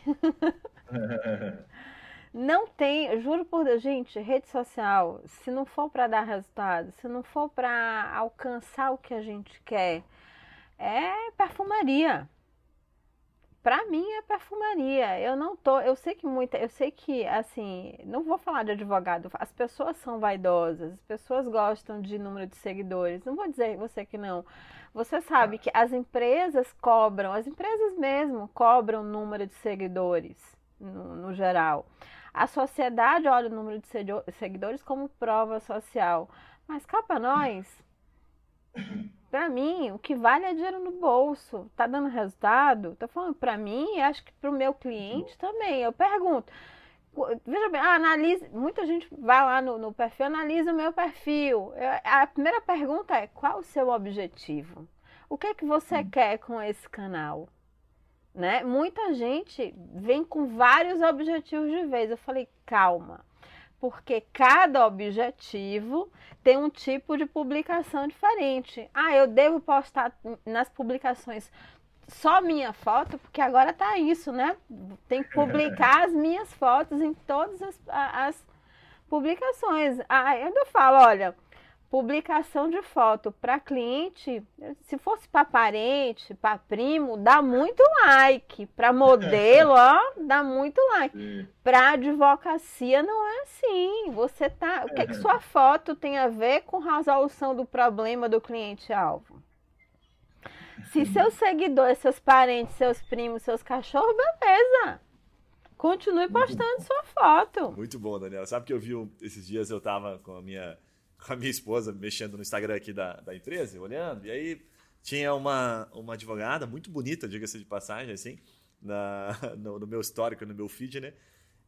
S1: não tem, juro por Deus, gente, rede social, se não for para dar resultado, se não for para alcançar o que a gente quer, é perfumaria para mim é perfumaria. Eu não tô, eu sei que muita, eu sei que assim, não vou falar de advogado, as pessoas são vaidosas, as pessoas gostam de número de seguidores. Não vou dizer você que não. Você sabe que as empresas cobram, as empresas mesmo cobram número de seguidores no, no geral. A sociedade olha o número de seguidores como prova social. Mas cá para nós, para mim, o que vale é dinheiro no bolso. Tá dando resultado? Tô falando para mim e acho que para o meu cliente também. Eu pergunto. Veja bem, ah, analise. Muita gente vai lá no, no perfil, analisa o meu perfil. Eu, a primeira pergunta é: qual o seu objetivo? O que é que você hum. quer com esse canal? Né? Muita gente vem com vários objetivos de vez. Eu falei, calma porque cada objetivo tem um tipo de publicação diferente. Ah, eu devo postar nas publicações só minha foto, porque agora tá isso, né? Tem que publicar as minhas fotos em todas as, as publicações. Ah, eu ainda falo, olha, publicação de foto para cliente, se fosse para parente, para primo, dá muito like. Para modelo, ó, dá muito like. Para advocacia não é assim. Você tá, o que, que sua foto tem a ver com resolução do problema do cliente alvo? Se seus seguidores, seus parentes, seus primos, seus cachorros, beleza. Continue postando sua foto.
S2: Muito bom, Daniela. Sabe que eu vi esses dias eu tava com a minha com a minha esposa mexendo no Instagram aqui da, da empresa, olhando, e aí tinha uma, uma advogada muito bonita, diga-se de passagem, assim, na, no, no, meu histórico, no meu feed, né?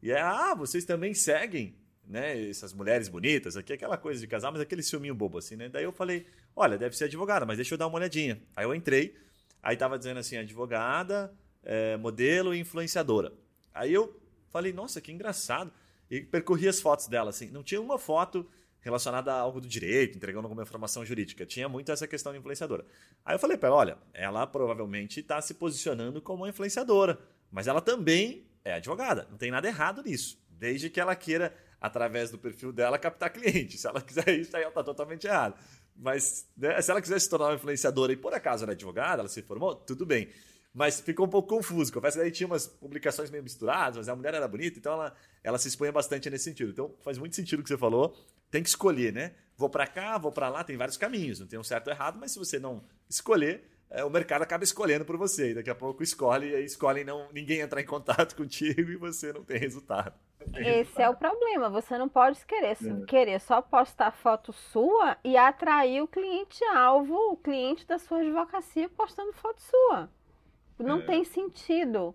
S2: E é, ah, vocês também seguem, né? Essas mulheres bonitas, aqui aquela coisa de casal, mas aquele ciúminho bobo, assim, né? Daí eu falei, olha, deve ser advogada, mas deixa eu dar uma olhadinha. Aí eu entrei, aí tava dizendo assim, advogada, é, modelo e influenciadora. Aí eu falei, nossa, que engraçado. E percorri as fotos dela, assim. Não tinha uma foto relacionada a algo do direito, entregando alguma informação jurídica. Tinha muito essa questão de influenciadora. Aí eu falei para ela, olha, ela provavelmente está se posicionando como uma influenciadora, mas ela também é advogada. Não tem nada errado nisso, desde que ela queira, através do perfil dela, captar cliente. Se ela quiser isso, aí ela está totalmente errada. Mas né, se ela quiser se tornar uma influenciadora e por acaso é advogada, ela se formou, tudo bem. Mas ficou um pouco confuso. Confesso que aí tinha umas publicações meio misturadas, mas a mulher era bonita, então ela, ela se expunha bastante nesse sentido. Então faz muito sentido o que você falou. Tem que escolher, né? Vou para cá, vou para lá, tem vários caminhos, não tem um certo ou errado, mas se você não escolher, é, o mercado acaba escolhendo por você. E daqui a pouco escolhe, e não, ninguém entrar em contato contigo e você não tem resultado.
S1: Esse é o problema. Você não pode querer, é. querer só postar foto sua e atrair o cliente-alvo, o cliente da sua advocacia postando foto sua. Não é. tem sentido,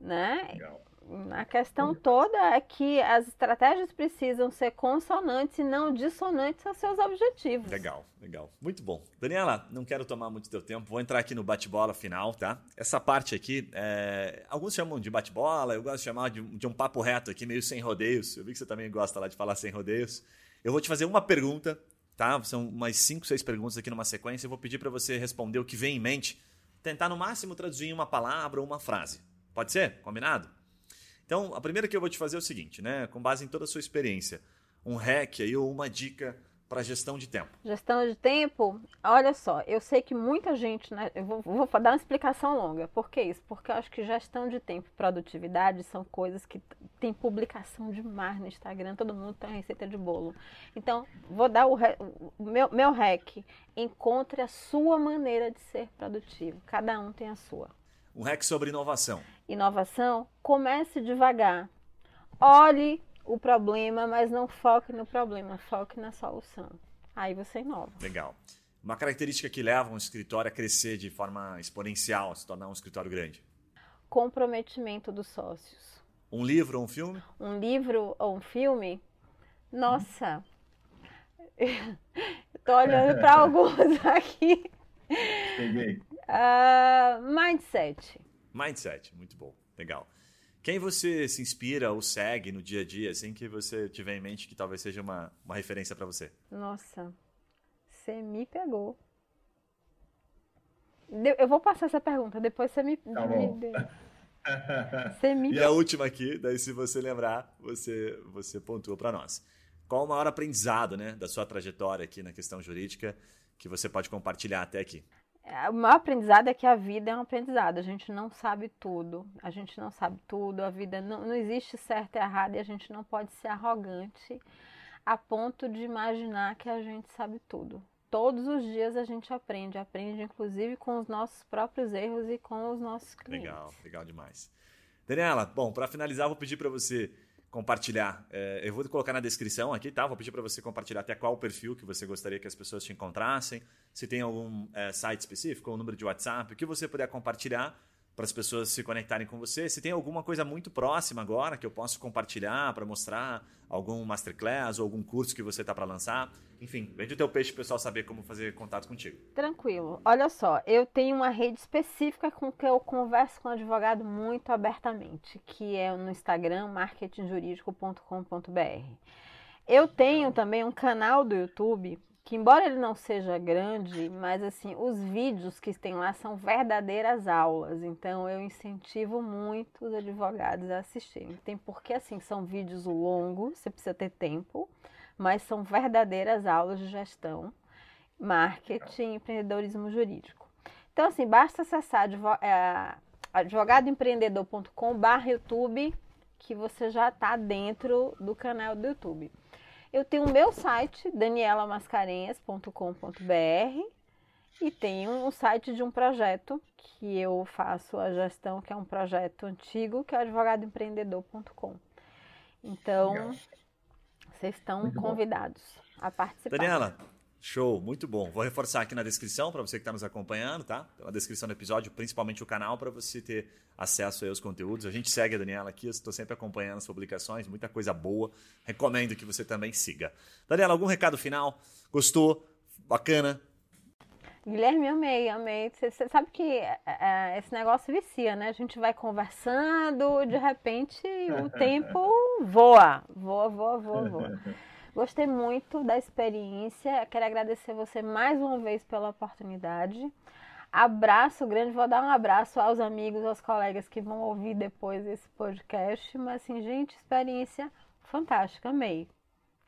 S1: né? Legal. A questão toda é que as estratégias precisam ser consonantes e não dissonantes aos seus objetivos.
S2: Legal, legal. Muito bom. Daniela, não quero tomar muito teu tempo, vou entrar aqui no bate-bola final, tá? Essa parte aqui, é... alguns chamam de bate-bola, eu gosto de chamar de, de um papo reto aqui, meio sem rodeios. Eu vi que você também gosta lá de falar sem rodeios. Eu vou te fazer uma pergunta, tá? São umas 5, 6 perguntas aqui numa sequência. Eu vou pedir para você responder o que vem em mente tentar no máximo traduzir em uma palavra ou uma frase. Pode ser? Combinado? Então, a primeira que eu vou te fazer é o seguinte, né? Com base em toda a sua experiência, um hack aí ou uma dica para gestão de tempo?
S1: Gestão de tempo, olha só, eu sei que muita gente, né, eu vou, vou, dar uma explicação longa. Por que isso? Porque eu acho que gestão de tempo e produtividade são coisas que tem publicação demais no Instagram, todo mundo tem receita de bolo. Então, vou dar o, o meu, meu hack. Encontre a sua maneira de ser produtivo. Cada um tem a sua.
S2: Um hack sobre inovação.
S1: Inovação, comece devagar. Olhe o problema, mas não foque no problema, foque na solução. Aí você inova.
S2: Legal. Uma característica que leva um escritório a crescer de forma exponencial, a se tornar um escritório grande?
S1: Comprometimento dos sócios.
S2: Um livro ou um filme?
S1: Um livro ou um filme? Nossa, Estou olhando para alguns aqui.
S3: Peguei.
S1: Uh, mindset.
S2: Mindset, muito bom, legal. Quem você se inspira ou segue no dia a dia, assim que você tiver em mente que talvez seja uma, uma referência para você?
S1: Nossa, você me pegou. Eu vou passar essa pergunta, depois você me, tá me.
S2: Você me... E a última aqui, daí se você lembrar, você, você pontua para nós. Qual o maior aprendizado né, da sua trajetória aqui na questão jurídica que você pode compartilhar até aqui?
S1: O maior aprendizado é que a vida é um aprendizado. A gente não sabe tudo. A gente não sabe tudo. A vida não, não existe certo e errado e a gente não pode ser arrogante a ponto de imaginar que a gente sabe tudo. Todos os dias a gente aprende, aprende inclusive com os nossos próprios erros e com os nossos clientes.
S2: Legal, legal demais. Daniela, bom, para finalizar, vou pedir para você compartilhar. É, eu vou colocar na descrição aqui, tá? Vou pedir para você compartilhar até qual perfil que você gostaria que as pessoas te encontrassem. Se tem algum é, site específico, um número de WhatsApp, o que você puder compartilhar para as pessoas se conectarem com você. Se tem alguma coisa muito próxima agora que eu posso compartilhar para mostrar algum masterclass ou algum curso que você está para lançar. Enfim, vende o teu peixe para o pessoal saber como fazer contato contigo.
S1: Tranquilo. Olha só, eu tenho uma rede específica com que eu converso com o advogado muito abertamente, que é no Instagram marketingjurídico.com.br. Eu tenho também um canal do YouTube que embora ele não seja grande, mas assim, os vídeos que tem lá são verdadeiras aulas. Então eu incentivo muito os advogados a assistirem. Tem porque assim, são vídeos longos, você precisa ter tempo, mas são verdadeiras aulas de gestão, marketing, empreendedorismo jurídico. Então assim, basta acessar é, advogadoempreendedor.com/youtube que você já está dentro do canal do YouTube. Eu tenho o meu site, danielamascarenhas.com.br e tenho um site de um projeto que eu faço a gestão, que é um projeto antigo, que é advogadoempreendedor.com. Então, Legal. vocês estão Muito convidados bom. a participar.
S2: Daniela, Show, muito bom. Vou reforçar aqui na descrição para você que está nos acompanhando, tá? Na descrição do episódio, principalmente o canal, para você ter acesso aos conteúdos. A gente segue a Daniela aqui, eu estou sempre acompanhando as publicações, muita coisa boa. Recomendo que você também siga. Daniela, algum recado final? Gostou? Bacana?
S1: Guilherme, amei, amei. Você sabe que é, é, esse negócio vicia, né? A gente vai conversando, de repente o tempo voa, voa, voa, voa, voa. Gostei muito da experiência. Quero agradecer você mais uma vez pela oportunidade. Abraço grande, vou dar um abraço aos amigos, aos colegas que vão ouvir depois esse podcast. Mas assim, gente, experiência fantástica, amei.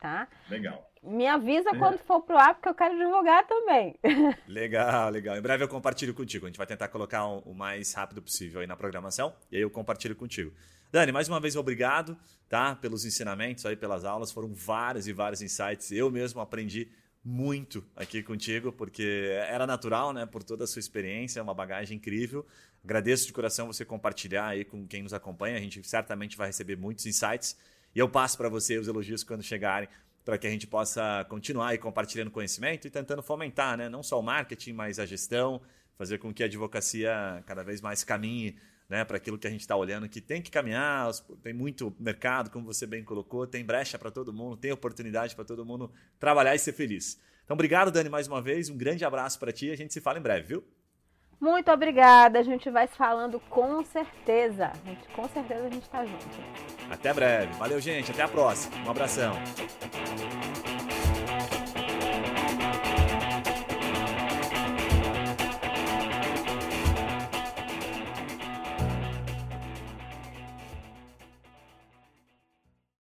S1: Tá?
S3: Legal.
S1: Me avisa quando for pro ar, porque eu quero divulgar também.
S2: Legal, legal. Em breve eu compartilho contigo. A gente vai tentar colocar o mais rápido possível aí na programação e aí eu compartilho contigo. Dani, mais uma vez obrigado, tá? Pelos ensinamentos aí, pelas aulas. Foram vários e vários insights. Eu mesmo aprendi muito aqui contigo, porque era natural, né? Por toda a sua experiência, é uma bagagem incrível. Agradeço de coração você compartilhar aí com quem nos acompanha. A gente certamente vai receber muitos insights. E eu passo para você os elogios quando chegarem para que a gente possa continuar aí compartilhando conhecimento e tentando fomentar, né? não só o marketing, mas a gestão, fazer com que a advocacia cada vez mais caminhe né, para aquilo que a gente está olhando, que tem que caminhar, tem muito mercado, como você bem colocou, tem brecha para todo mundo, tem oportunidade para todo mundo trabalhar e ser feliz. Então, obrigado, Dani, mais uma vez, um grande abraço para ti, a gente se fala em breve, viu?
S1: Muito obrigada, a gente vai se falando com certeza. Gente, com certeza a gente está junto.
S2: Até breve. Valeu, gente. Até a próxima. Um abração.